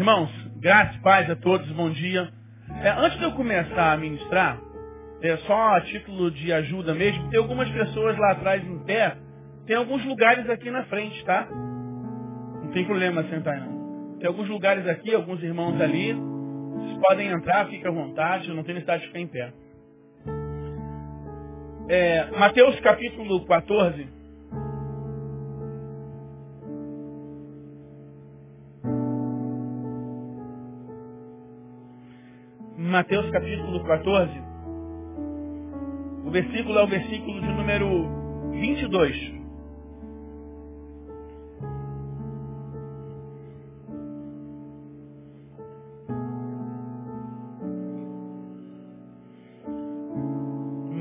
Irmãos, graças e paz a todos, bom dia. É, antes de eu começar a ministrar, é só a título de ajuda mesmo, tem algumas pessoas lá atrás em pé, tem alguns lugares aqui na frente, tá? Não tem problema sentar não. Tem alguns lugares aqui, alguns irmãos ali, vocês podem entrar, fica à vontade, não tem necessidade de ficar em pé. É, Mateus capítulo 14, Mateus capítulo 14, o versículo é o versículo de número 22.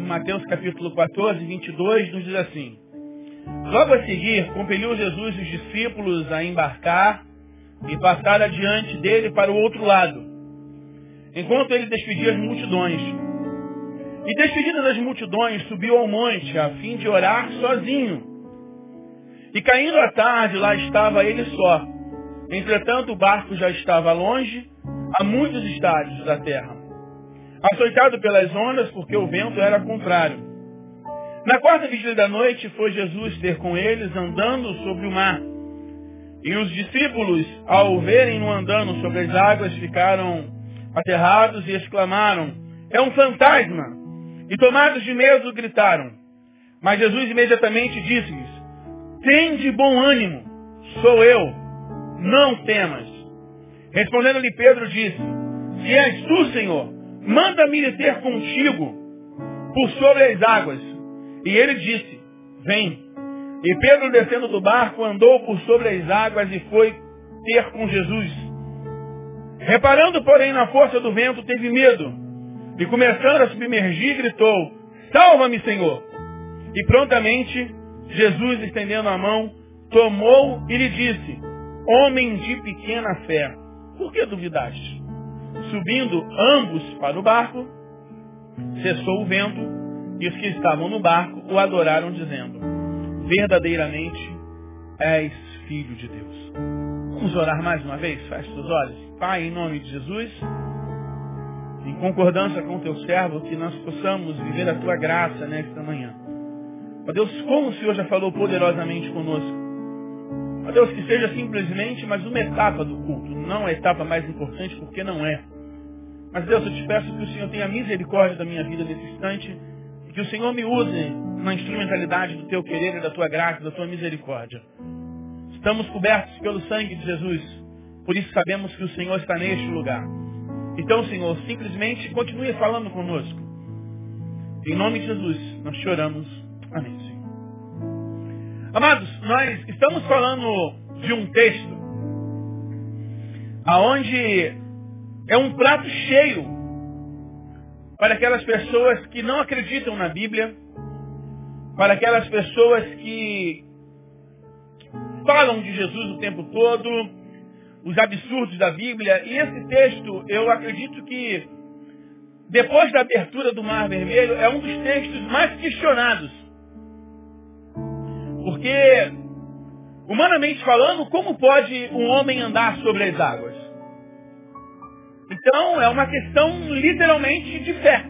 Mateus capítulo 14, 22, nos diz assim. Logo a seguir, compeliu Jesus os discípulos a embarcar e passar adiante dele para o outro lado enquanto ele despedia as multidões. E despedida das multidões, subiu ao monte a fim de orar sozinho. E caindo a tarde, lá estava ele só. Entretanto, o barco já estava longe, a muitos estádios da terra. Açoitado pelas ondas, porque o vento era contrário. Na quarta vigília da noite, foi Jesus ter com eles andando sobre o mar. E os discípulos, ao verem-no andando sobre as águas, ficaram aterrados e exclamaram, é um fantasma! E tomados de medo gritaram. Mas Jesus imediatamente disse-lhes, tem bom ânimo, sou eu, não temas. Respondendo-lhe Pedro disse, se és tu, Senhor, manda-me ter contigo por sobre as águas. E ele disse, vem. E Pedro, descendo do barco, andou por sobre as águas e foi ter com Jesus. Reparando, porém, na força do vento, teve medo. E começando a submergir, gritou, Salva-me, Senhor! E prontamente, Jesus, estendendo a mão, tomou e lhe disse, Homem de pequena fé, por que duvidaste? Subindo ambos para o barco, cessou o vento, e os que estavam no barco o adoraram, dizendo, Verdadeiramente és filho de Deus. Vamos orar mais uma vez? Feche os olhos. Pai, em nome de Jesus, em concordância com o teu servo, que nós possamos viver a tua graça nesta manhã. Ó Deus, como o Senhor já falou poderosamente conosco. Ó Deus, que seja simplesmente mais uma etapa do culto, não a etapa mais importante, porque não é. Mas Deus, eu te peço que o Senhor tenha misericórdia da minha vida nesse instante e que o Senhor me use na instrumentalidade do teu querer da tua graça, da tua misericórdia. Estamos cobertos pelo sangue de Jesus. Por isso sabemos que o Senhor está neste lugar. Então, Senhor, simplesmente continue falando conosco. Em nome de Jesus, nós choramos. Amém, Senhor. Amados, nós estamos falando de um texto aonde é um prato cheio para aquelas pessoas que não acreditam na Bíblia, para aquelas pessoas que falam de Jesus o tempo todo, os absurdos da Bíblia. E esse texto, eu acredito que, depois da abertura do Mar Vermelho, é um dos textos mais questionados. Porque, humanamente falando, como pode um homem andar sobre as águas? Então, é uma questão literalmente de fé.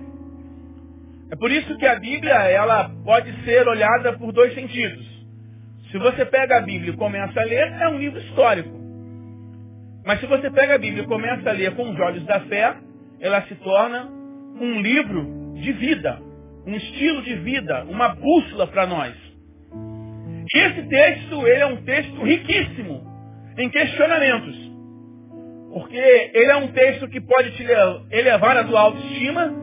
É por isso que a Bíblia, ela pode ser olhada por dois sentidos. Se você pega a Bíblia e começa a ler, é um livro histórico. Mas se você pega a Bíblia e começa a ler com os olhos da fé, ela se torna um livro de vida, um estilo de vida, uma bússola para nós. E esse texto, ele é um texto riquíssimo em questionamentos. Porque ele é um texto que pode te elevar a tua autoestima,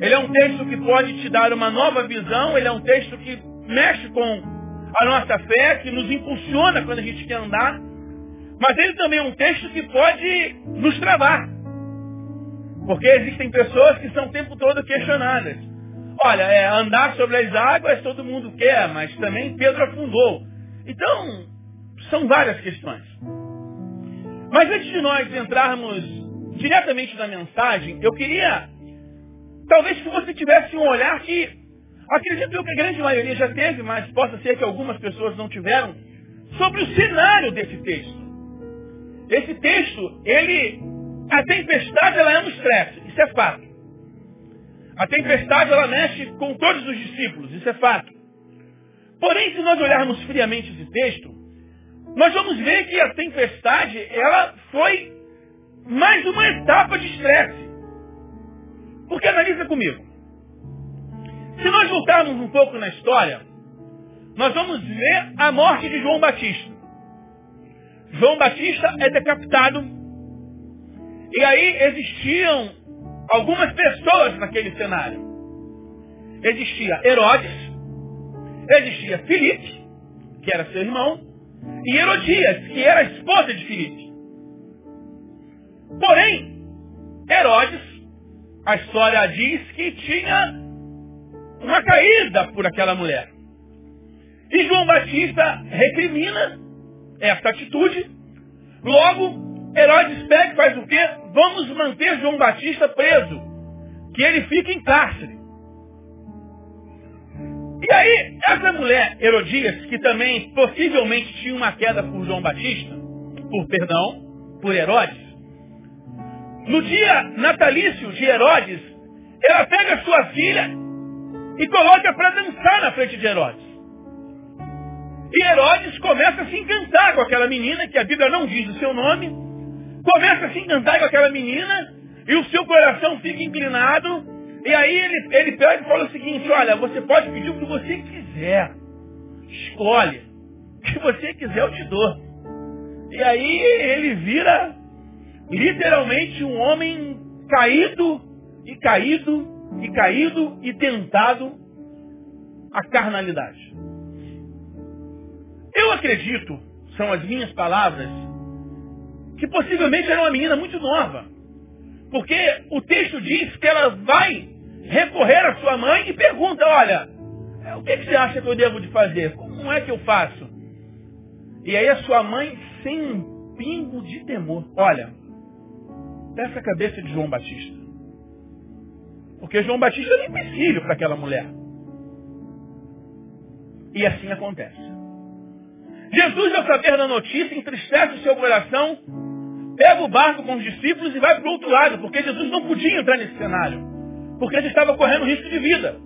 ele é um texto que pode te dar uma nova visão, ele é um texto que mexe com a nossa fé, que nos impulsiona quando a gente quer andar. Mas ele também é um texto que pode nos travar. Porque existem pessoas que são o tempo todo questionadas. Olha, é, andar sobre as águas todo mundo quer, mas também Pedro afundou. Então, são várias questões. Mas antes de nós entrarmos diretamente na mensagem, eu queria, talvez que você tivesse um olhar que, acredito eu que a grande maioria já teve, mas possa ser que algumas pessoas não tiveram, sobre o cenário desse texto. esse texto, ele, a tempestade ela é um estresse, isso é fato. A tempestade ela mexe com todos os discípulos, isso é fato. Porém, se nós olharmos friamente esse texto, nós vamos ver que a tempestade ela foi mais uma etapa de estresse. Porque analisa comigo. Se nós voltarmos um pouco na história, nós vamos ver a morte de João Batista. João Batista é decapitado. E aí existiam algumas pessoas naquele cenário. Existia Herodes, existia Filipe, que era seu irmão, e Herodias, que era a esposa de Filipe. Porém, Herodes, a história diz que tinha uma caída por aquela mulher. E João Batista recrimina essa atitude. Logo, Herodes pega faz o quê? Vamos manter João Batista preso. Que ele fique em cárcere. E aí, essa mulher, Herodias, que também possivelmente tinha uma queda por João Batista, por perdão, por Herodes, no dia natalício de Herodes, ela pega sua filha e coloca para dançar na frente de Herodes. E Herodes começa a se encantar com aquela menina, que a Bíblia não diz o seu nome, começa a se encantar com aquela menina, e o seu coração fica inclinado, e aí ele, ele pega e fala o seguinte, olha, você pode pedir o que você quiser. Escolhe. O que você quiser eu te dou. E aí ele vira literalmente um homem caído e caído e caído e tentado à carnalidade. Eu acredito, são as minhas palavras, que possivelmente era uma menina muito nova. Porque o texto diz que ela vai recorrer à sua mãe e pergunta, olha, o que, que você acha que eu devo de fazer? Como é que eu faço? E aí a sua mãe, sem um pingo de temor, olha, peça a cabeça de João Batista. Porque João Batista era empecilho para aquela mulher. E assim acontece. Jesus, ao saber da notícia, entristece o seu coração, pega o barco com os discípulos e vai para o outro lado, porque Jesus não podia entrar nesse cenário, porque ele estava correndo risco de vida.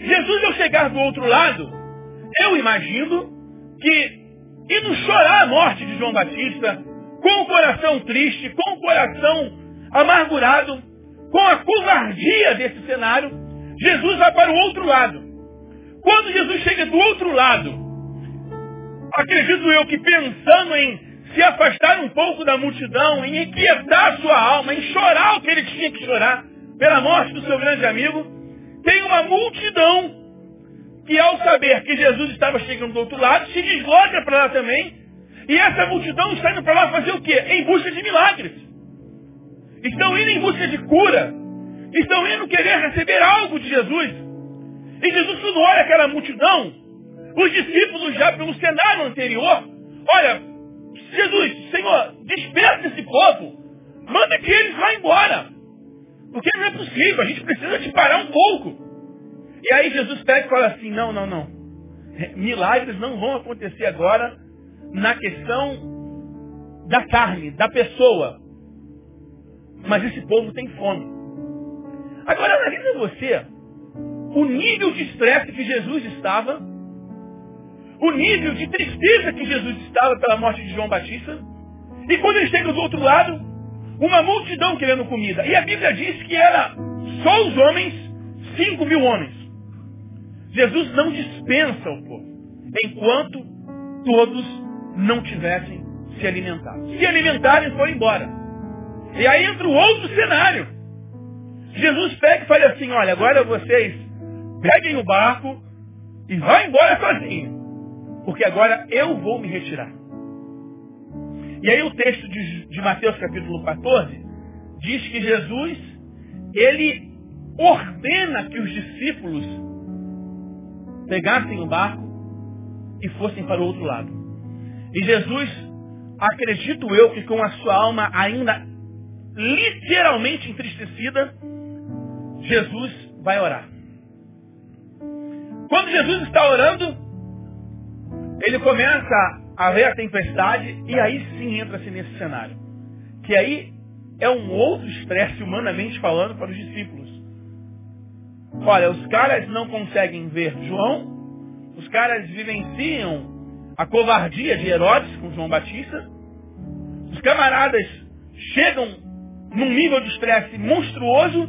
Jesus, ao chegar do outro lado, eu imagino que, indo chorar a morte de João Batista, com o coração triste, com o coração amargurado, com a covardia desse cenário, Jesus vai para o outro lado. Quando Jesus chega do outro lado, acredito eu que pensando em se afastar um pouco da multidão, em inquietar sua alma, em chorar o que ele tinha que chorar pela morte do seu grande amigo, tem uma multidão que ao saber que Jesus estava chegando do outro lado, se desloca para lá também e essa multidão está indo para lá fazer o quê? Em busca de milagres. Estão indo em busca de cura. Estão indo querer receber algo de Jesus. E Jesus, quando olha aquela multidão, os discípulos já pelo cenário anterior, olha, Jesus, Senhor, desperta esse povo. Manda que eles vá embora. Porque não é possível, a gente precisa de parar um pouco. E aí Jesus pega e fala assim, não, não, não. Milagres não vão acontecer agora na questão da carne, da pessoa. Mas esse povo tem fome. Agora analisa você o nível de estresse que Jesus estava, o nível de tristeza que Jesus estava pela morte de João Batista, e quando ele chega do outro lado, uma multidão querendo comida. E a Bíblia diz que era só os homens, cinco mil homens. Jesus não dispensa o povo, enquanto todos não tivessem se alimentado. Se alimentarem, foram embora. E aí entra o outro cenário. Jesus pega e fala assim, olha, agora vocês peguem o barco e vão embora sozinhos. Porque agora eu vou me retirar. E aí o texto de, de Mateus capítulo 14 diz que Jesus, ele ordena que os discípulos pegassem o barco e fossem para o outro lado. E Jesus, acredito eu que com a sua alma ainda literalmente entristecida, Jesus vai orar. Quando Jesus está orando, ele começa haver a tempestade e aí sim entra-se nesse cenário. Que aí é um outro estresse, humanamente falando, para os discípulos. Olha, os caras não conseguem ver João, os caras vivenciam a covardia de Herodes com João Batista, os camaradas chegam num nível de estresse monstruoso,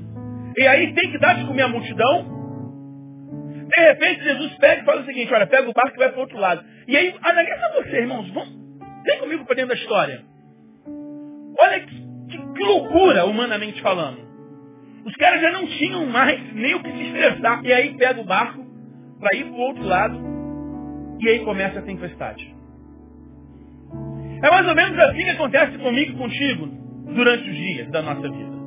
e aí tem que dar de comer a multidão. De repente Jesus pega e fala o seguinte, olha, pega o barco e vai para o outro lado. E aí, analisa você, irmãos, vamos, vem comigo para dentro da história. Olha que, que loucura, humanamente falando. Os caras já não tinham mais nem o que se estressar. E aí pega o barco para ir para o outro lado. E aí começa a tempestade. É mais ou menos assim que acontece comigo e contigo durante os dias da nossa vida.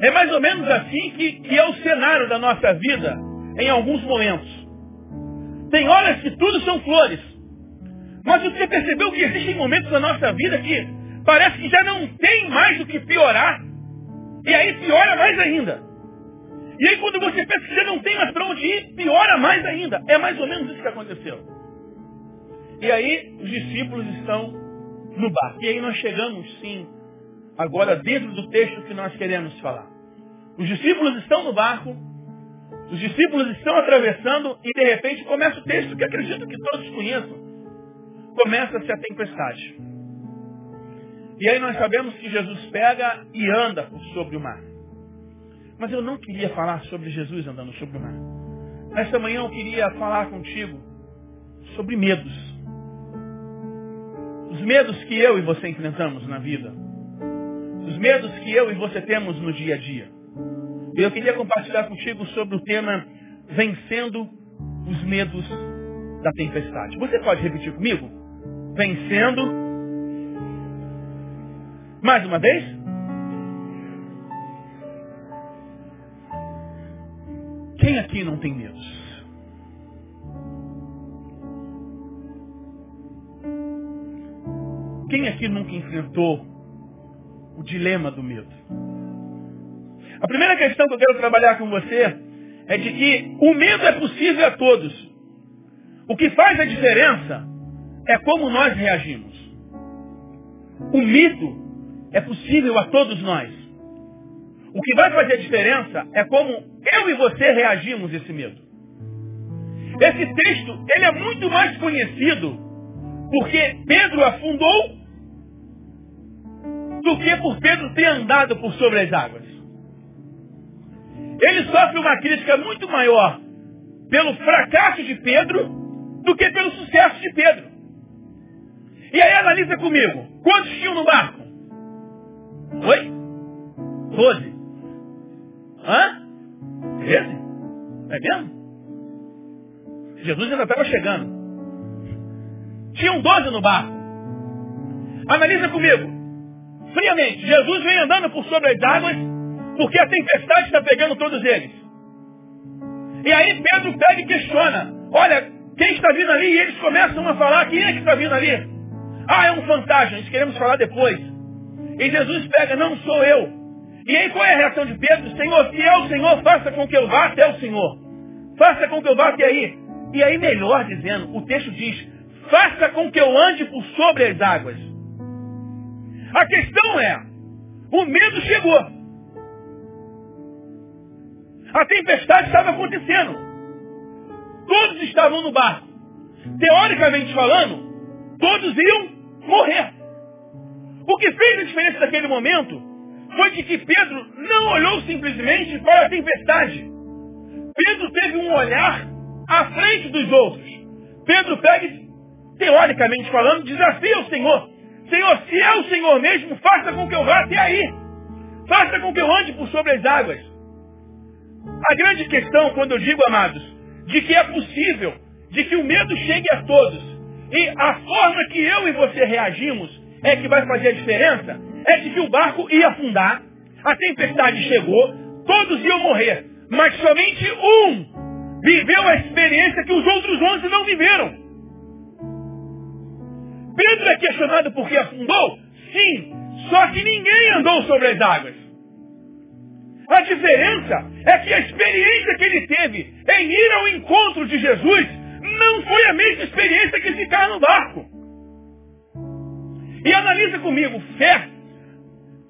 É mais ou menos assim que, que é o cenário da nossa vida em alguns momentos. Tem horas que tudo são flores. Mas você percebeu que existem momentos da nossa vida que parece que já não tem mais o que piorar. E aí piora mais ainda. E aí quando você pensa que já não tem mais para onde ir, piora mais ainda. É mais ou menos isso que aconteceu. E aí os discípulos estão no barco. E aí nós chegamos sim, agora dentro do texto que nós queremos falar. Os discípulos estão no barco, os discípulos estão atravessando e de repente começa o texto que acredito que todos conheçam. Começa-se a tempestade. E aí nós sabemos que Jesus pega e anda por sobre o mar. Mas eu não queria falar sobre Jesus andando sobre o mar. Nesta manhã eu queria falar contigo sobre medos. Os medos que eu e você enfrentamos na vida. Os medos que eu e você temos no dia a dia. Eu queria compartilhar contigo sobre o tema Vencendo os Medos da Tempestade. Você pode repetir comigo? Vencendo. Mais uma vez? Quem aqui não tem medos? Quem aqui nunca enfrentou o dilema do medo? A primeira questão que eu quero trabalhar com você é de que o medo é possível a todos. O que faz a diferença é como nós reagimos. O medo é possível a todos nós. O que vai fazer a diferença é como eu e você reagimos a esse medo. Esse texto, ele é muito mais conhecido porque Pedro afundou do que por Pedro ter andado por sobre as águas. Ele sofre uma crítica muito maior pelo fracasso de Pedro do que pelo sucesso de Pedro. E aí analisa comigo. Quantos tinham no barco? Oi? Doze. Hã? Treze? É mesmo? Jesus ainda estava chegando. Tinham doze no barco. Analisa comigo. Friamente, Jesus vem andando por sobre as águas porque a tempestade está pegando todos eles. E aí Pedro pega e questiona. Olha, quem está vindo ali? E eles começam a falar, quem é que está vindo ali? Ah, é um fantasma, nós queremos falar depois. E Jesus pega, não sou eu. E aí qual é a reação de Pedro? Senhor, se é o Senhor, faça com que eu vá até o Senhor. Faça com que eu vá até aí. E aí, melhor dizendo, o texto diz, faça com que eu ande por sobre as águas. A questão é, o medo chegou. A tempestade estava acontecendo. Todos estavam no barco. Teoricamente falando, todos iam morrer. O que fez a diferença naquele momento foi de que Pedro não olhou simplesmente para a tempestade. Pedro teve um olhar à frente dos outros. Pedro pega, teoricamente falando, desafia o Senhor. Senhor, se é o Senhor mesmo, faça com que eu vá até aí. Faça com que eu ande por sobre as águas. A grande questão, quando eu digo, amados, de que é possível, de que o medo chegue a todos, e a forma que eu e você reagimos é que vai fazer a diferença, é de que o barco ia afundar, a tempestade chegou, todos iam morrer, mas somente um viveu a experiência que os outros onze não viveram. Pedro é questionado porque afundou? Sim, só que ninguém andou sobre as águas. A diferença é que a experiência que ele teve em ir ao encontro de Jesus não foi a mesma experiência que ficar no barco. E analisa comigo, fé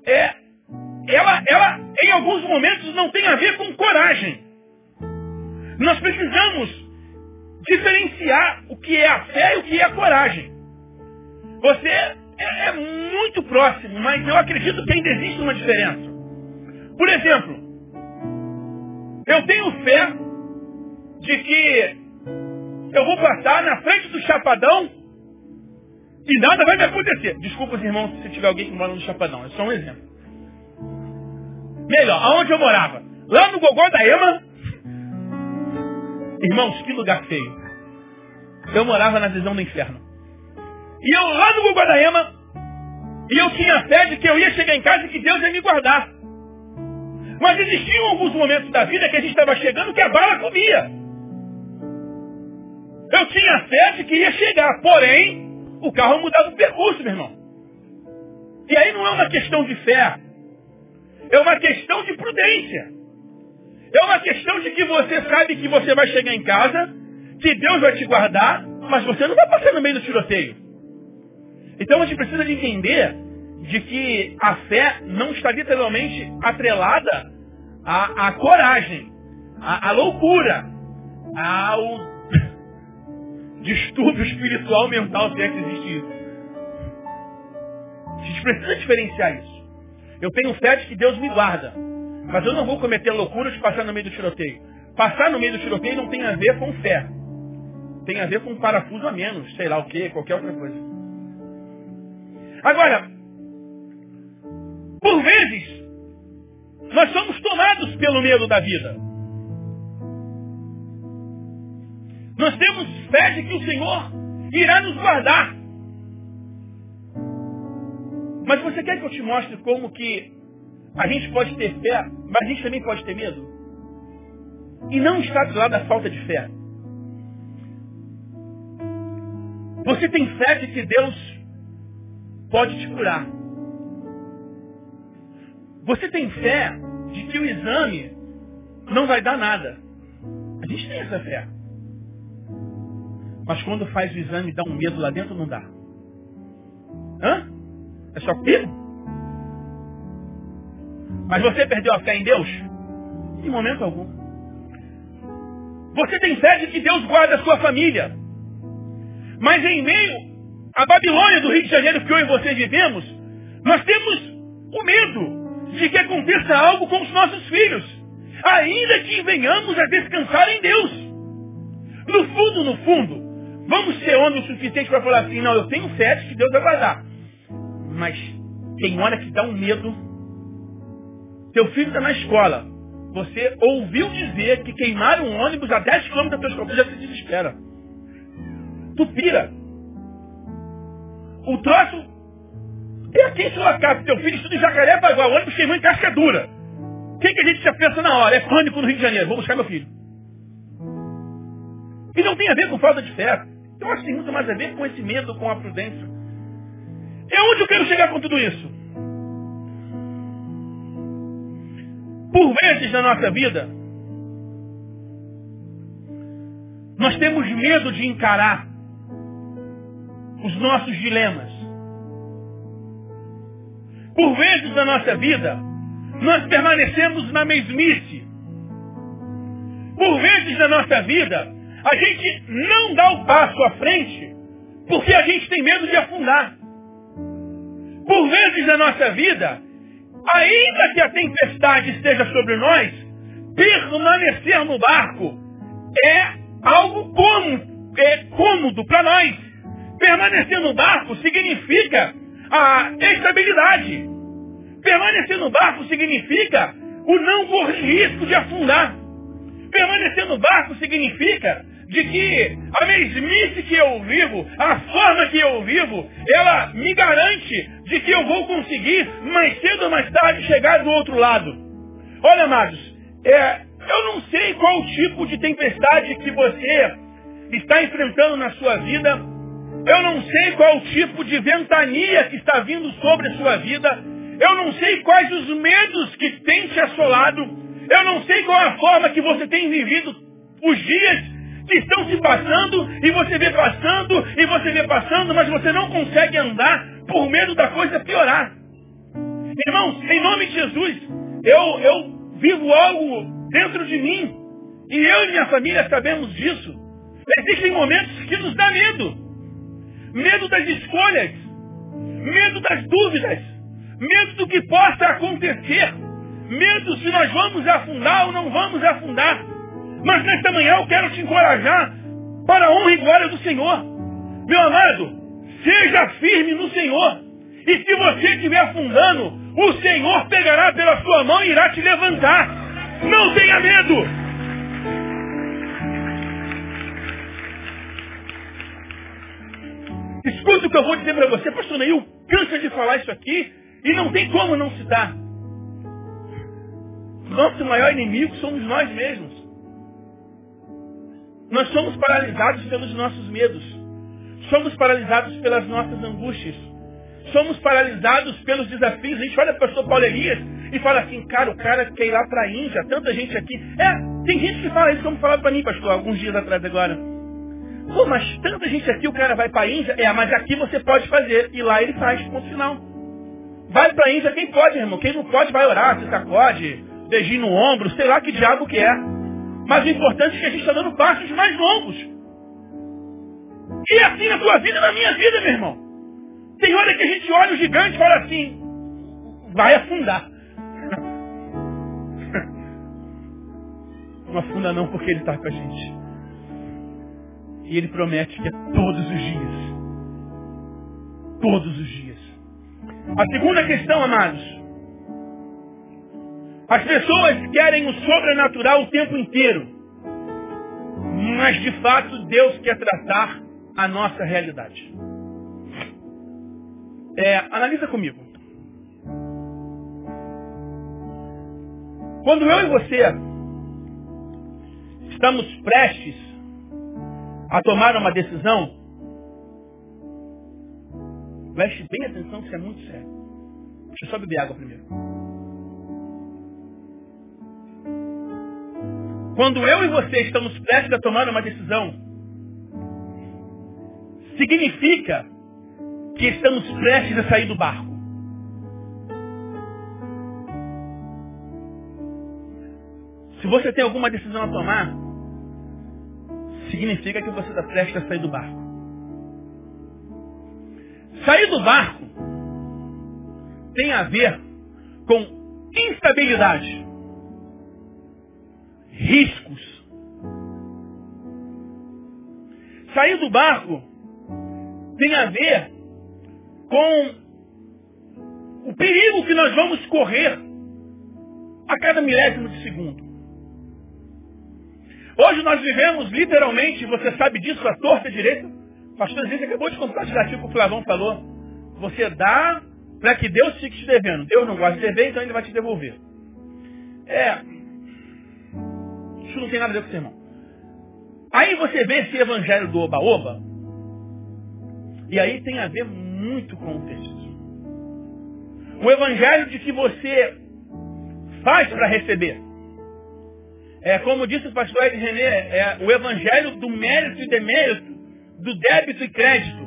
é, ela, ela em alguns momentos não tem a ver com coragem. Nós precisamos diferenciar o que é a fé e o que é a coragem. Você é, é muito próximo, mas eu acredito que ainda existe uma diferença. Por exemplo, eu tenho fé de que eu vou passar na frente do chapadão e nada vai me acontecer. Desculpa os irmãos se tiver alguém que mora no chapadão, é só um exemplo. Melhor, aonde eu morava? Lá no Gogó da Ema. Irmãos, que lugar feio. Eu morava na visão do inferno. E eu lá no Gogó da Ema, e eu tinha fé de que eu ia chegar em casa e que Deus ia me guardar. Mas existiam alguns momentos da vida que a gente estava chegando que a bala comia. Eu tinha fé de que ia chegar, porém, o carro mudava o percurso, meu irmão. E aí não é uma questão de fé, é uma questão de prudência. É uma questão de que você sabe que você vai chegar em casa, que Deus vai te guardar, mas você não vai passar no meio do tiroteio. Então a gente precisa de entender de que a fé não está literalmente atrelada à, à coragem, à, à loucura, ao distúrbio espiritual mental, se é que existe isso. A gente precisa diferenciar isso. Eu tenho fé de que Deus me guarda. Mas eu não vou cometer loucura de passar no meio do tiroteio. Passar no meio do tiroteio não tem a ver com fé. Tem a ver com um parafuso a menos, sei lá o que, qualquer outra coisa. Agora, por vezes, nós somos tomados pelo medo da vida. Nós temos fé de que o Senhor irá nos guardar. Mas você quer que eu te mostre como que a gente pode ter fé, mas a gente também pode ter medo? E não está do lado da falta de fé. Você tem fé de que Deus pode te curar. Você tem fé de que o exame não vai dar nada. A gente tem essa fé. Mas quando faz o exame dá um medo lá dentro, não dá. Hã? É só comigo? Mas você perdeu a fé em Deus? Em momento algum. Você tem fé de que Deus guarda a sua família. Mas em meio à Babilônia do Rio de Janeiro que eu e você vivemos, nós temos o medo de que aconteça algo com os nossos filhos. Ainda que venhamos a descansar em Deus. No fundo, no fundo, vamos ser homens o suficiente para falar assim, não, eu tenho de que Deus vai guardar. Mas tem hora que dá um medo. Teu filho está na escola. Você ouviu dizer que queimaram um ônibus a 10 km da tua escola. Já se desespera. Tu pira. O troço é aqui em Sorocaba. Teu filho estuda em Jacarepaguá. O ônibus queimou em casca dura. O que, a gente já pensa na hora? É pânico no Rio de Janeiro. Vou buscar meu filho. E não tem a ver com falta de fé. Eu acho que tem muito mais a ver com esse medo, com a prudência. E onde eu quero chegar com tudo isso? Por vezes na nossa vida, nós temos medo de encarar os nossos dilemas. Por vezes na nossa vida, nós permanecemos na mesmice. Por vezes na nossa vida, a gente não dá o passo à frente porque a gente tem medo de afundar. Por vezes na nossa vida, ainda que a tempestade esteja sobre nós, permanecer no barco é algo cômodo, é cômodo para nós. Permanecer no barco significa a estabilidade. Permanecer no barco significa o não correr risco de afundar. Permanecer no barco significa de que a mesmice que eu vivo, a forma que eu vivo, ela me garante de que eu vou conseguir, mais cedo ou mais tarde, chegar do outro lado. Olha, amados, é, eu não sei qual tipo de tempestade que você está enfrentando na sua vida. Eu não sei qual tipo de ventania que está vindo sobre a sua vida. Eu não sei quais os medos que tem te assolado. Eu não sei qual a forma que você tem vivido os dias que estão se passando, e você vê passando, e você vê passando, mas você não consegue andar por medo da coisa piorar. Irmãos, em nome de Jesus, eu, eu vivo algo dentro de mim. E eu e minha família sabemos disso. Existem momentos que nos dá medo. Medo das escolhas. Medo das dúvidas. Medo do que possa acontecer. Medo se nós vamos afundar ou não vamos afundar. Mas nesta manhã eu quero te encorajar para a honra e glória do Senhor. Meu amado, seja firme no Senhor. E se você estiver afundando, o Senhor pegará pela sua mão e irá te levantar. Não tenha medo. Escuta o que eu vou dizer para você, pastor Neil, cansa de falar isso aqui e não tem como não citar. Nosso maior inimigo somos nós mesmos. Nós somos paralisados pelos nossos medos. Somos paralisados pelas nossas angústias. Somos paralisados pelos desafios. A gente olha para o pastor Paulo Elias e fala assim, cara, o cara quer ir lá para a Índia, tanta gente aqui. É, tem gente que fala isso, como falava para mim, pastor, alguns dias atrás agora. Pô, mas tanta gente aqui, o cara vai para a Índia. É, mas aqui você pode fazer. E lá ele faz, ponto final. Vai para a Índia quem pode, irmão. Quem não pode vai orar, se sacode, beijinho no ombro, sei lá que diabo que é. Mas o importante é que a gente está dando passos mais longos. E assim na tua vida e na minha vida, meu irmão. Tem hora que a gente olha o gigante e fala assim, vai afundar. Não afunda não porque ele está com a gente. E ele promete que é todos os dias. Todos os dias. A segunda questão, amados, as pessoas querem o sobrenatural o tempo inteiro. Mas de fato Deus quer tratar a nossa realidade. É, analisa comigo. Quando eu e você estamos prestes a tomar uma decisão, preste bem atenção que isso é muito sério. Deixa eu só beber água primeiro. Quando eu e você estamos prestes a tomar uma decisão, significa que estamos prestes a sair do barco. Se você tem alguma decisão a tomar, significa que você está prestes a sair do barco. Sair do barco tem a ver com instabilidade riscos. Sair do barco tem a ver com o perigo que nós vamos correr a cada milésimo de segundo. Hoje nós vivemos literalmente, você sabe disso, a torta direita. Pastor Zé acabou de compartilhar o que o Flavão falou. Você dá para que Deus fique te devendo. Deus não gosta de dever, então ele vai te devolver. É, isso não tem nada a ver com o sermão. Aí você vê esse evangelho do oba-oba, e aí tem a ver muito com o texto. O evangelho de que você faz para receber. É como disse o pastor Ed René, é o evangelho do mérito e demérito, do débito e crédito.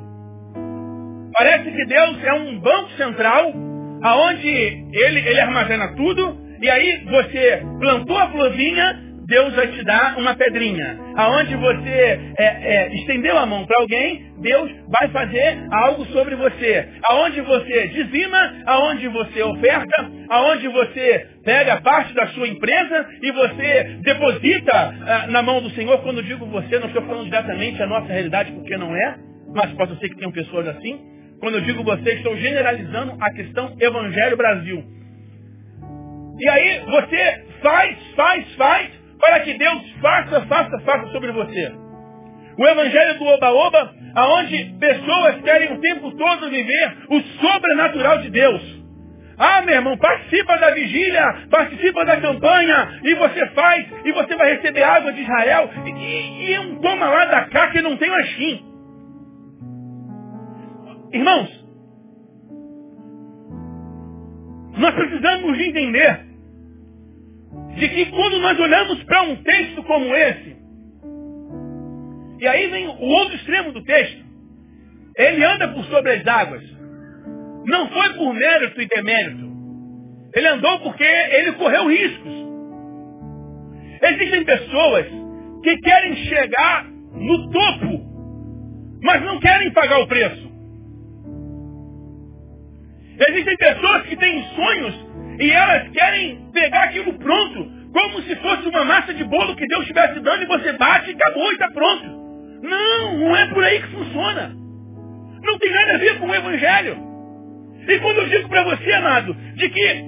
Parece que Deus é um banco central, aonde ele, ele armazena tudo, e aí você plantou a florzinha, Deus vai te dar uma pedrinha. Aonde você é, é, estendeu a mão para alguém, Deus vai fazer algo sobre você. Aonde você dizima, aonde você oferta, aonde você pega parte da sua empresa e você deposita ah, na mão do Senhor. Quando digo você, não estou falando diretamente a nossa realidade, porque não é, mas posso ser que tenham pessoas assim. Quando eu digo você, estou generalizando a questão Evangelho Brasil. E aí você faz, faz, faz, para que Deus faça, faça, faça sobre você. O evangelho do oba-oba, aonde pessoas querem o tempo todo viver o sobrenatural de Deus. Ah, meu irmão, participa da vigília, participa da campanha, e você faz, e você vai receber água de Israel, e, e, um toma lá da cá que não tem mais fim. Irmãos, nós precisamos entender de que quando nós olhamos para um texto como esse, e aí vem o outro extremo do texto, ele anda por sobre as águas. Não foi por mérito e demérito. Ele andou porque ele correu riscos. Existem pessoas que querem chegar no topo, mas não querem pagar o preço. Existem pessoas que têm sonhos e elas querem pegar aquilo pronto, como se fosse uma massa de bolo que Deus estivesse dando e você bate e acabou e está pronto. Não, não é por aí que funciona. Não tem nada a ver com o Evangelho. E quando eu digo para você, amado, de que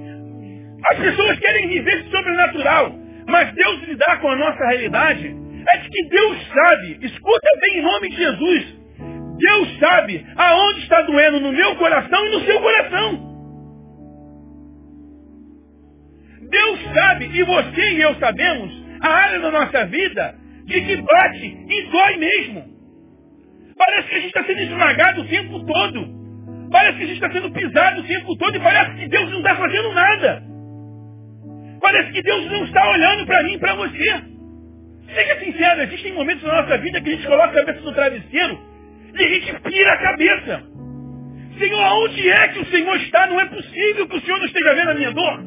as pessoas querem viver sobrenatural, mas Deus lidar com a nossa realidade, é de que Deus sabe, escuta bem em nome de Jesus, Deus sabe aonde está doendo no meu coração e no seu coração. Deus sabe, e você e eu sabemos, a área da nossa vida de que bate e dói mesmo. Parece que a gente está sendo esmagado o tempo todo. Parece que a gente está sendo pisado o tempo todo e parece que Deus não está fazendo nada. Parece que Deus não está olhando para mim e para você. Seja sincero, existem momentos na nossa vida que a gente coloca a cabeça no travesseiro e a gente pira a cabeça. Senhor, aonde é que o Senhor está? Não é possível que o Senhor não esteja vendo a minha dor.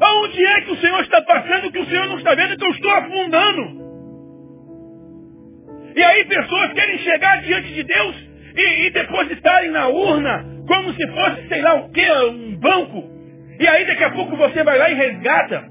Aonde é que o Senhor está passando que o Senhor não está vendo que eu estou afundando? E aí pessoas querem chegar diante de Deus e, e depositarem na urna como se fosse, sei lá o que, um banco. E aí daqui a pouco você vai lá e resgata.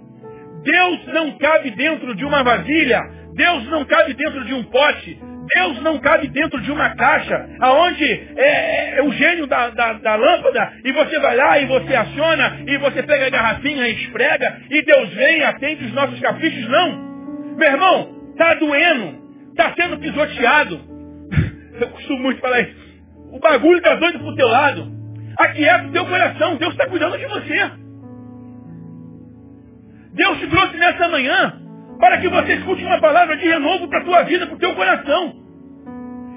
Deus não cabe dentro de uma vasilha. Deus não cabe dentro de um pote. Deus não cabe dentro de uma caixa, aonde é, é o gênio da, da, da, lâmpada, e você vai lá e você aciona, e você pega a garrafinha e esfrega, e Deus vem atende os nossos caprichos. Não. Meu irmão, está doendo, está sendo pisoteado. Eu costumo muito falar isso. O bagulho está doido pro teu lado. Aquieta o teu coração. Deus está cuidando de você. Deus te trouxe nessa manhã para que você escute uma palavra de renovo para a tua vida, para o teu coração.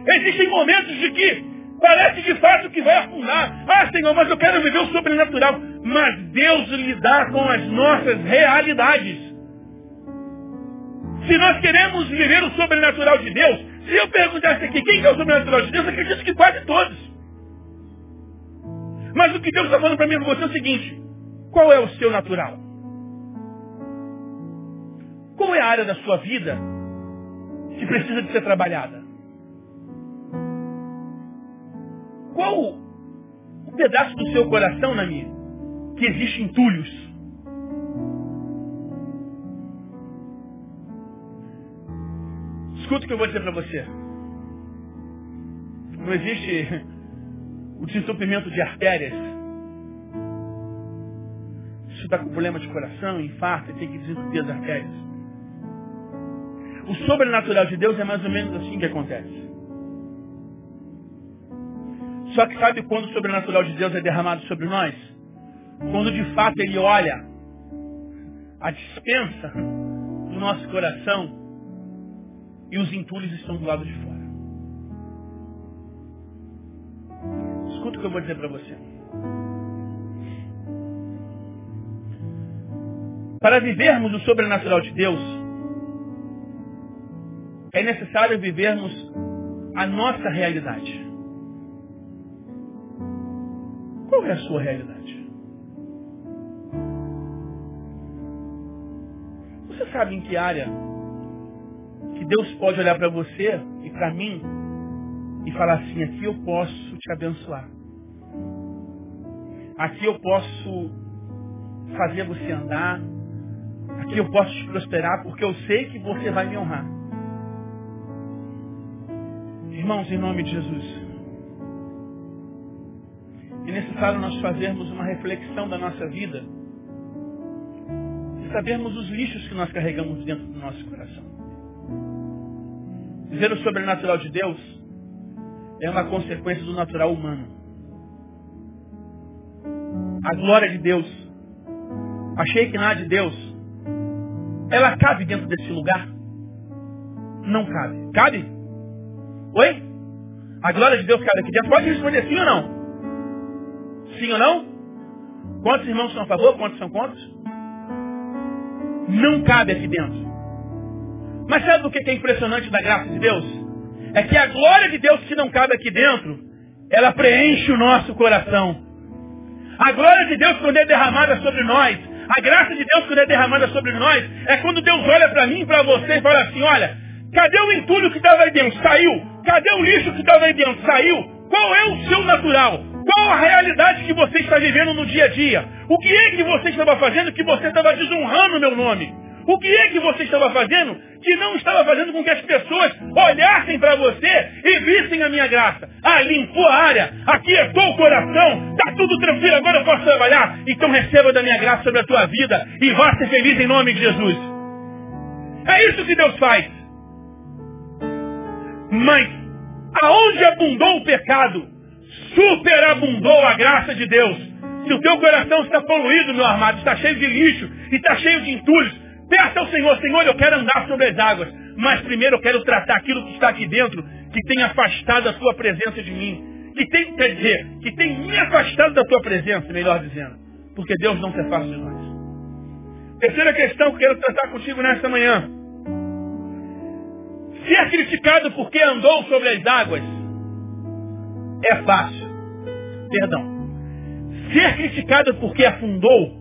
Existem momentos de que parece de fato que vai afundar. Ah, Senhor, mas eu quero viver o sobrenatural. Mas Deus lidar com as nossas realidades. Se nós queremos viver o sobrenatural de Deus, se eu perguntasse aqui quem é o sobrenatural de Deus, eu acredito que quase todos. Mas o que Deus está falando para mim e para você é o seguinte: qual é o seu natural? Qual é a área da sua vida que precisa de ser trabalhada? Qual o pedaço do seu coração, Nami, que existe entulhos? Escuta o que eu vou dizer para você. Não existe o desentupimento de artérias. Se está com problema de coração, infarto, tem que desentupir as artérias. O sobrenatural de Deus é mais ou menos assim que acontece. Só que sabe quando o sobrenatural de Deus é derramado sobre nós? Quando de fato ele olha a dispensa do nosso coração e os entulhos estão do lado de fora. Escuta o que eu vou dizer para você. Para vivermos o sobrenatural de Deus, é necessário vivermos a nossa realidade. Qual é a sua realidade? Você sabe em que área que Deus pode olhar para você e para mim e falar assim, aqui eu posso te abençoar. Aqui eu posso fazer você andar. Aqui eu posso te prosperar porque eu sei que você vai me honrar. Irmãos, em nome de Jesus, é necessário nós fazermos uma reflexão da nossa vida e sabermos os lixos que nós carregamos dentro do nosso coração. Dizer o sobrenatural de Deus é uma consequência do natural humano. A glória de Deus, a Shekinah de Deus, ela cabe dentro desse lugar? Não cabe. Cabe? Oi? A glória de Deus cabe aqui dentro. Pode responder sim ou não? Sim ou não? Quantos irmãos são a favor? Quantos são contra? Não cabe aqui dentro. Mas sabe o que é impressionante da graça de Deus? É que a glória de Deus que não cabe aqui dentro, ela preenche o nosso coração. A glória de Deus quando é derramada sobre nós, a graça de Deus quando é derramada sobre nós, é quando Deus olha para mim e para você e fala assim, olha, cadê o entulho que estava aí dentro? Saiu. Cadê o lixo que estava aí dentro? Saiu. Qual é o seu natural? Qual a realidade que você está vivendo no dia a dia? O que é que você estava fazendo que você estava desonrando o meu nome? O que é que você estava fazendo que não estava fazendo com que as pessoas olhassem para você e vissem a minha graça? Ah, limpou a área, aquietou o coração, está tudo tranquilo, agora eu posso trabalhar. Então receba da minha graça sobre a tua vida e vá ser feliz em nome de Jesus. É isso que Deus faz. Mas aonde abundou o pecado, superabundou a graça de Deus. Se o teu coração está poluído, meu armado, está cheio de lixo e está cheio de entulhos, peça ao Senhor, Senhor, eu quero andar sobre as águas, mas primeiro eu quero tratar aquilo que está aqui dentro, que tem afastado a tua presença de mim. Que tem, quer dizer, que tem me afastado da tua presença, melhor dizendo. Porque Deus não se afasta de nós. Terceira questão que eu quero tratar contigo nesta manhã. Ser criticado porque andou sobre as águas é fácil. Perdão. Ser criticado porque afundou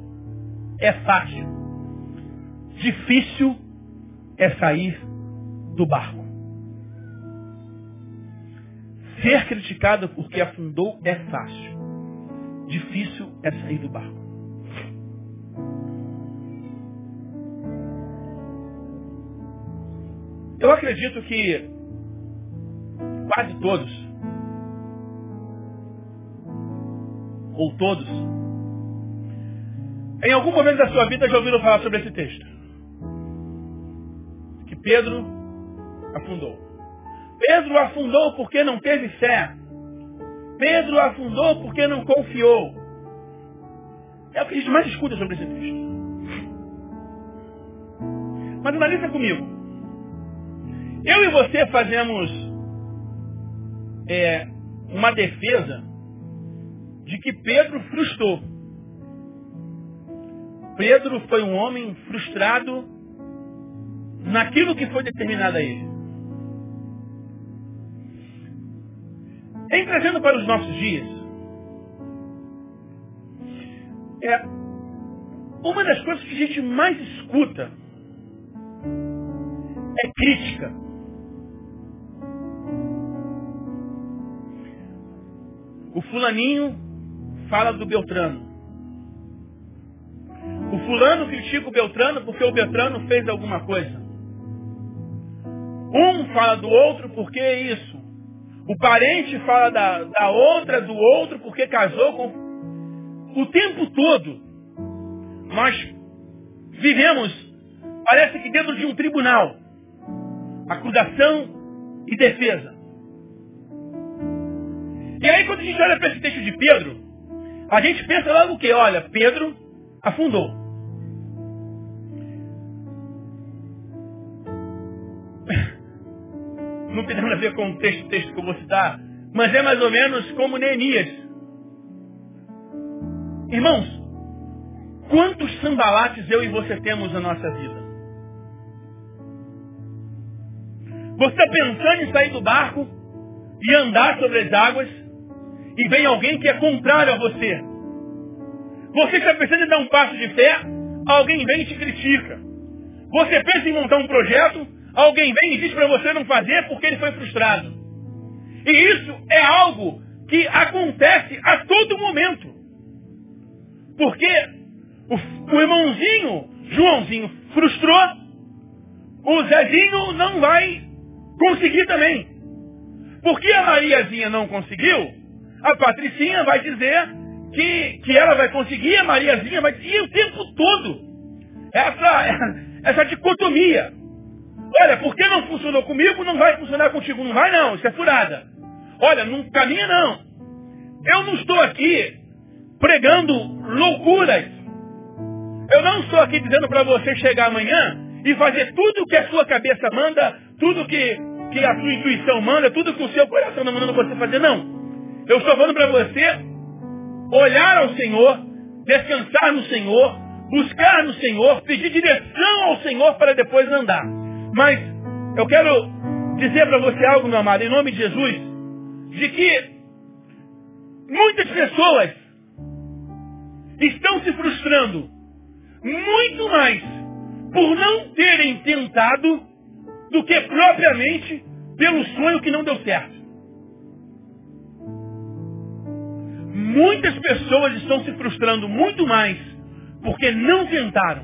é fácil. Difícil é sair do barco. Ser criticado porque afundou é fácil. Difícil é sair do barco. Eu acredito que quase todos, ou todos, em algum momento da sua vida já ouviram falar sobre esse texto. Que Pedro afundou. Pedro afundou porque não teve fé. Pedro afundou porque não confiou. É o que a gente mais escuta sobre esse texto. Mas analisa comigo. Eu e você fazemos é, uma defesa de que Pedro frustrou. Pedro foi um homem frustrado naquilo que foi determinado a ele. Em trazendo para os nossos dias, é uma das coisas que a gente mais escuta é crítica. O fulaninho fala do Beltrano. O fulano critica o Beltrano porque o Beltrano fez alguma coisa. Um fala do outro porque é isso. O parente fala da, da outra, do outro, porque casou com. O tempo todo, nós vivemos, parece que dentro de um tribunal. Acusação e defesa. E aí quando a gente olha para esse texto de Pedro, a gente pensa logo o quê? Olha, Pedro afundou. Não tem nada a ver com o texto, texto que eu vou citar, mas é mais ou menos como Neemias. Irmãos, quantos sambalates eu e você temos na nossa vida? Você está pensando em sair do barco e andar sobre as águas, e vem alguém que é contrário a você. Você está pensando em dar um passo de fé, alguém vem e te critica. Você pensa em montar um projeto, alguém vem e diz para você não fazer porque ele foi frustrado. E isso é algo que acontece a todo momento. Porque o, o irmãozinho, Joãozinho, frustrou, o Zezinho não vai conseguir também. Porque a Mariazinha não conseguiu, a Patricinha vai dizer que, que ela vai conseguir, a Mariazinha vai dizer, e o tempo todo. Essa, essa dicotomia. Olha, porque não funcionou comigo, não vai funcionar contigo. Não vai não, isso é furada. Olha, não caminha não. Eu não estou aqui pregando loucuras. Eu não estou aqui dizendo para você chegar amanhã e fazer tudo o que a sua cabeça manda, tudo que, que a sua intuição manda, tudo que o seu coração está mandando você fazer. Não. Eu estou falando para você olhar ao Senhor, descansar no Senhor, buscar no Senhor, pedir direção ao Senhor para depois andar. Mas eu quero dizer para você algo, meu amado, em nome de Jesus, de que Muitas pessoas estão se frustrando muito mais por não terem tentado do que propriamente pelo sonho que não deu certo. Muitas pessoas estão se frustrando muito mais porque não tentaram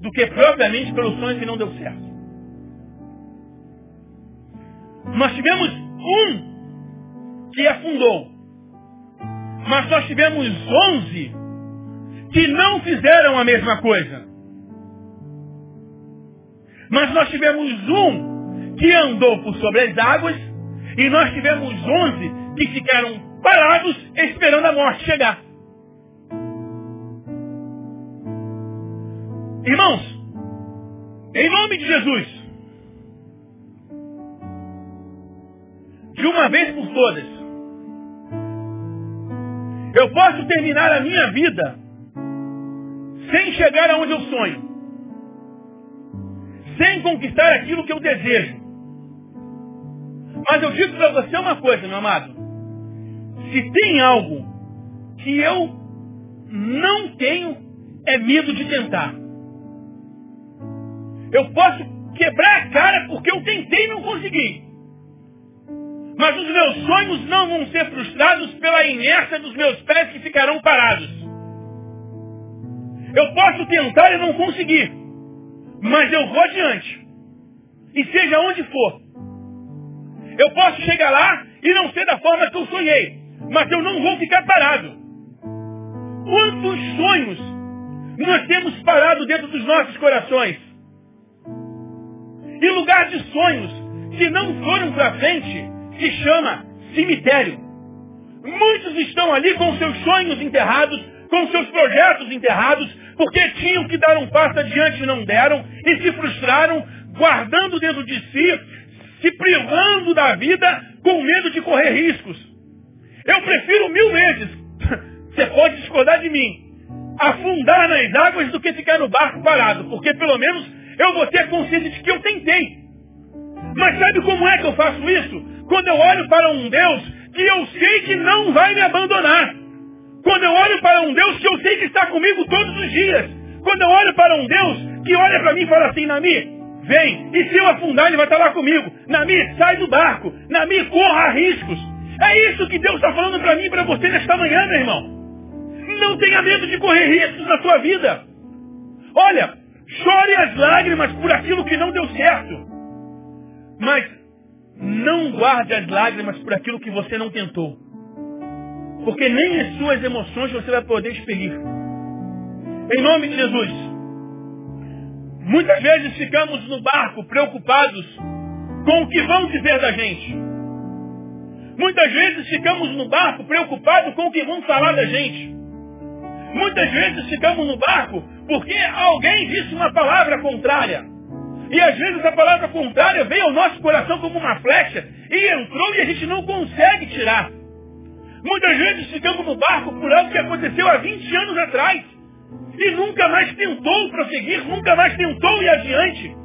do que propriamente pelo sonho que não deu certo. Nós tivemos um que afundou, mas nós tivemos onze que não fizeram a mesma coisa. Mas nós tivemos um que andou por sobre as águas e nós tivemos onze que ficaram parados esperando a morte chegar. Irmãos, em nome de Jesus, de uma vez por todas, eu posso terminar a minha vida sem chegar aonde eu sonho, sem conquistar aquilo que eu desejo. Mas eu digo para você uma coisa, meu amado. Se tem algo que eu não tenho, é medo de tentar. Eu posso quebrar a cara porque eu tentei e não consegui. Mas os meus sonhos não vão ser frustrados pela inércia dos meus pés que ficarão parados. Eu posso tentar e não conseguir. Mas eu vou adiante. E seja onde for. Eu posso chegar lá e não ser da forma que eu sonhei. Mas eu não vou ficar parado. Quantos sonhos nós temos parado dentro dos nossos corações? E lugar de sonhos que não foram para frente se chama cemitério. Muitos estão ali com seus sonhos enterrados, com seus projetos enterrados, porque tinham que dar um passo adiante e não deram, e se frustraram, guardando dentro de si, se privando da vida com medo de correr riscos. Eu prefiro mil vezes, você pode discordar de mim, afundar nas águas do que ficar no barco parado, porque pelo menos eu vou ter consciência de que eu tentei. Mas sabe como é que eu faço isso? Quando eu olho para um Deus que eu sei que não vai me abandonar. Quando eu olho para um Deus que eu sei que está comigo todos os dias. Quando eu olho para um Deus que olha para mim e fala assim, Nami, vem. E se eu afundar, ele vai estar lá comigo. Nami, sai do barco. Nami, corra riscos. É isso que Deus está falando para mim e para você nesta manhã, meu irmão. Não tenha medo de correr riscos na sua vida. Olha, chore as lágrimas por aquilo que não deu certo. Mas não guarde as lágrimas por aquilo que você não tentou. Porque nem as suas emoções você vai poder expelir. Em nome de Jesus. Muitas vezes ficamos no barco preocupados com o que vão dizer da gente. Muitas vezes ficamos no barco preocupados com o que vão falar da gente. Muitas vezes ficamos no barco porque alguém disse uma palavra contrária. E às vezes a palavra contrária veio ao nosso coração como uma flecha e entrou e a gente não consegue tirar. Muitas vezes ficamos no barco por algo que aconteceu há 20 anos atrás. E nunca mais tentou prosseguir, nunca mais tentou ir adiante.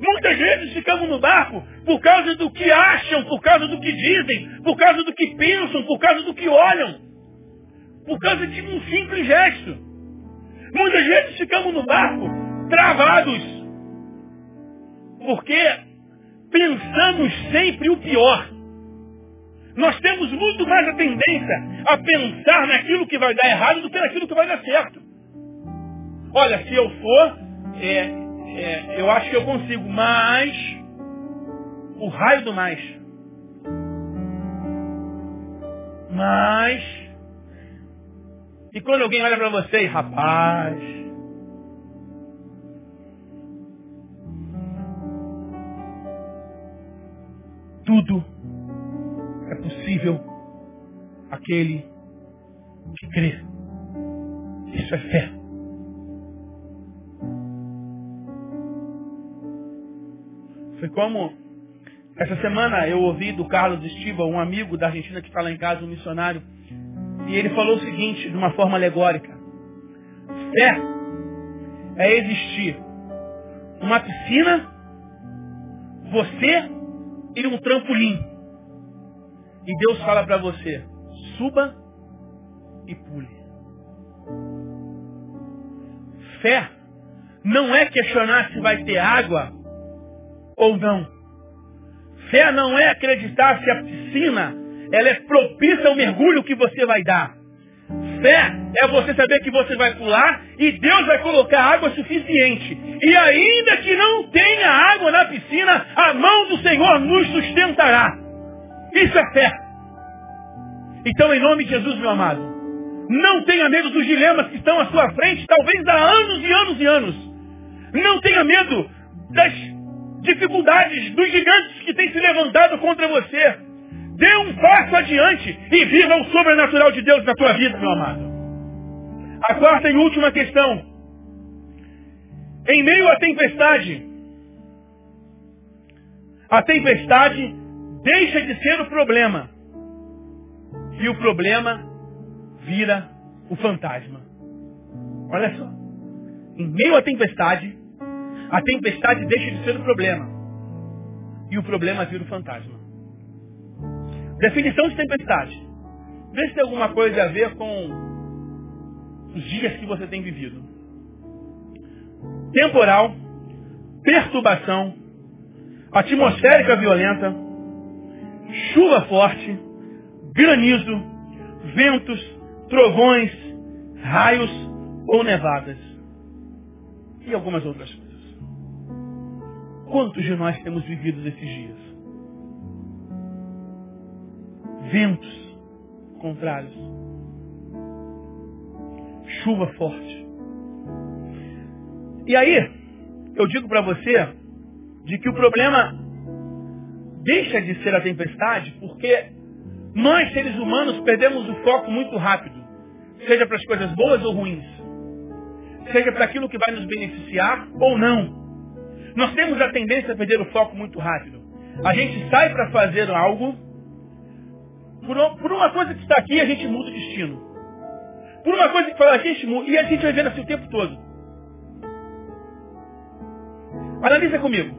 Muitas vezes ficamos no barco por causa do que acham, por causa do que dizem, por causa do que pensam, por causa do que olham. Por causa de um simples gesto. Muitas vezes ficamos no barco travados. Porque pensamos sempre o pior. Nós temos muito mais a tendência a pensar naquilo que vai dar errado do que naquilo que vai dar certo. Olha, se eu for, é, é, eu acho que eu consigo, mas o raio do mais. Mas. E quando alguém olha para você, rapaz. Tudo é possível aquele que crê. Isso é fé. Foi como essa semana eu ouvi do Carlos Estiva, um amigo da Argentina que está lá em casa, um missionário, e ele falou o seguinte, de uma forma alegórica. Fé é existir uma piscina, você e um trampolim. E Deus fala para você, suba e pule. Fé não é questionar se vai ter água ou não. Fé não é acreditar se a piscina ela é propícia ao mergulho que você vai dar. Fé é você saber que você vai pular e Deus vai colocar água suficiente. E ainda que não tenha água na piscina, a mão do Senhor nos sustentará. Isso é fé. Então, em nome de Jesus, meu amado, não tenha medo dos dilemas que estão à sua frente, talvez há anos e anos e anos. Não tenha medo das dificuldades, dos gigantes que têm se levantado contra você. Dê um passo adiante e viva o sobrenatural de Deus na tua vida, meu amado. A quarta e última questão. Em meio à tempestade, a tempestade deixa de ser o problema. E o problema vira o fantasma. Olha só. Em meio à tempestade, a tempestade deixa de ser o problema. E o problema vira o fantasma. Definição de tempestade. Vê se tem alguma coisa a ver com os dias que você tem vivido. Temporal, perturbação, atmosférica violenta, chuva forte, granizo, ventos, trovões, raios ou nevadas. E algumas outras coisas. Quantos de nós temos vivido esses dias? ventos contrários, chuva forte. E aí, eu digo para você de que o problema deixa de ser a tempestade porque nós, seres humanos, perdemos o foco muito rápido, seja para as coisas boas ou ruins, seja para aquilo que vai nos beneficiar ou não. Nós temos a tendência a perder o foco muito rápido. A gente sai para fazer algo por, uma coisa que está aqui, a gente muda o destino. Por uma coisa que fala, a gente muda. E a gente vai vendo assim o tempo todo. Analisa comigo.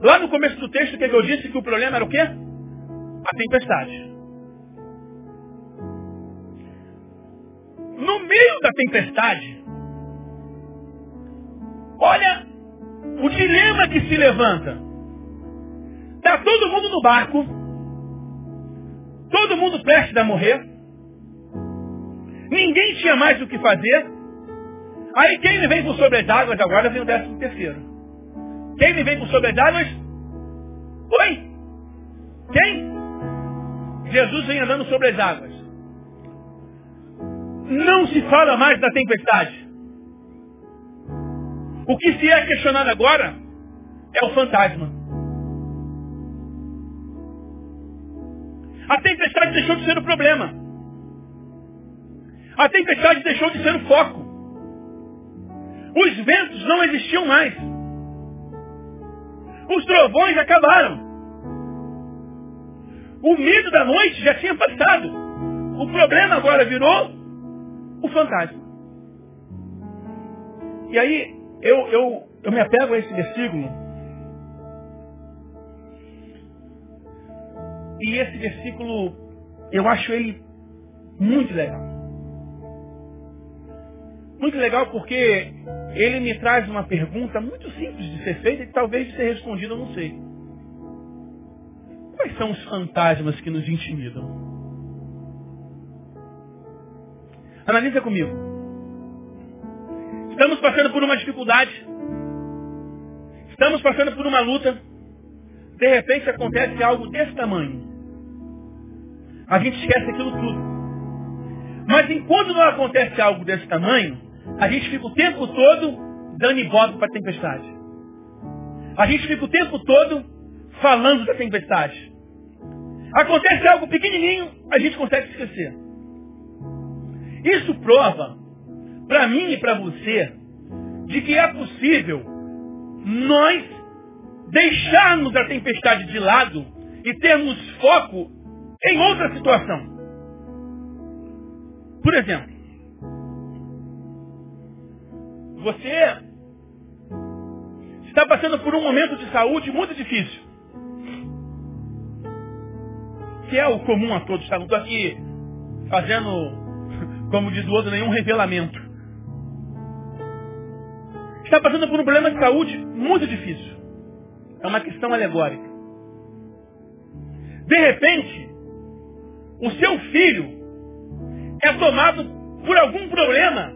Lá no começo do texto, o que eu disse? Que o problema era o quê? A tempestade. No meio da tempestade, olha o dilema que se levanta. Está todo mundo no barco, Todo mundo prestes a morrer. Ninguém tinha mais o que fazer. Aí quem me vem por sobre as águas agora vem o décimo terceiro. Quem me vem por sobre as águas? Oi? Quem? Jesus vem andando sobre as águas. Não se fala mais da tempestade. O que se é questionado agora é o fantasma. A tempestade deixou de ser o problema. A tempestade deixou de ser o foco. Os ventos não existiam mais. Os trovões acabaram. O medo da noite já tinha passado. O problema agora virou o fantasma. E aí, eu, eu, eu me apego a esse versículo E esse versículo, eu acho ele muito legal. Muito legal porque ele me traz uma pergunta muito simples de ser feita e talvez de ser respondida, eu não sei. Quais são os fantasmas que nos intimidam? Analisa comigo. Estamos passando por uma dificuldade. Estamos passando por uma luta. De repente acontece algo desse tamanho a gente esquece aquilo tudo. Mas enquanto não acontece algo desse tamanho, a gente fica o tempo todo dando ibope para a tempestade. A gente fica o tempo todo falando da tempestade. Acontece algo pequenininho, a gente consegue esquecer. Isso prova, para mim e para você, de que é possível nós deixarmos a tempestade de lado e termos foco em outra situação. Por exemplo, você está passando por um momento de saúde muito difícil. Que é o comum a todos. Tá? Não estou aqui fazendo Como diz o outro, nenhum revelamento. Está passando por um problema de saúde muito difícil. É uma questão alegórica. De repente, o seu filho é tomado por algum problema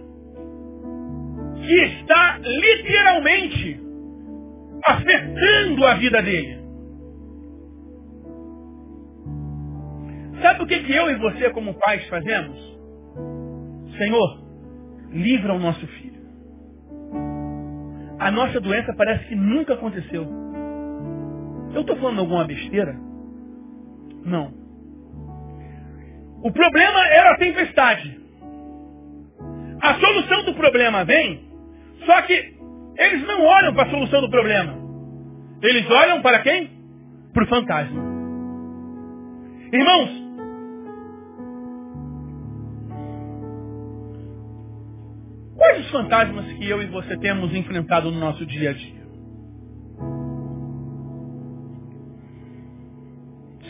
que está literalmente afetando a vida dele. Sabe o que, que eu e você, como pais, fazemos? Senhor, livra o nosso filho. A nossa doença parece que nunca aconteceu. Eu estou falando alguma besteira? Não. O problema era a tempestade. A solução do problema vem, só que eles não olham para a solução do problema. Eles olham para quem? Para o fantasma. Irmãos, quais os fantasmas que eu e você temos enfrentado no nosso dia a dia?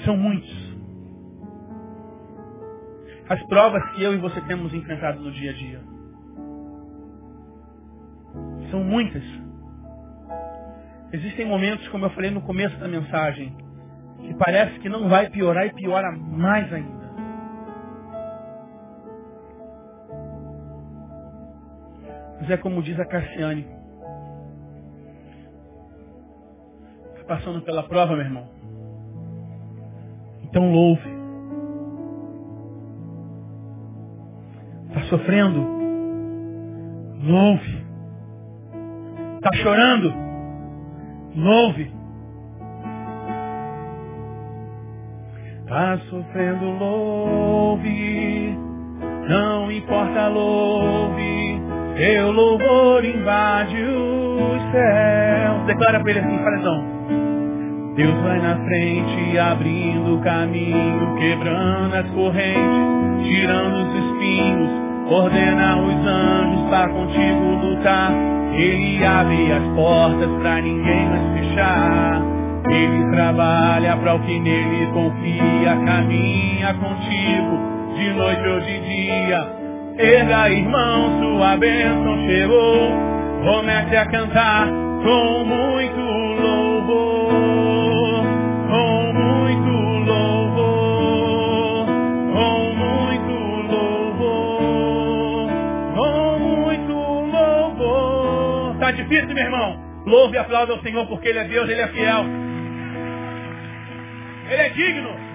São muitos. As provas que eu e você temos enfrentado no dia a dia. São muitas. Existem momentos, como eu falei no começo da mensagem, que parece que não vai piorar e piora mais ainda. Mas é como diz a Cassiane. Está passando pela prova, meu irmão. Então louve. Está sofrendo? Louve. Está chorando? Louve. Está sofrendo? Louve. Não importa, louve. Seu louvor invade os céus. Declara para ele assim, então. Deus vai na frente, abrindo o caminho, quebrando as correntes, tirando os espinhos, ordena os anjos para contigo lutar. Ele abre as portas para ninguém mais fechar. Ele trabalha para o que nele confia, caminha contigo de noite ou de dia. Erga, irmão, sua bênção chegou. Comece a cantar com muito louvor, com muito louvor, com muito louvor, com muito louvor. Tá difícil, meu irmão? Louve e aplauda ao Senhor porque Ele é Deus, Ele é fiel. Ele é digno.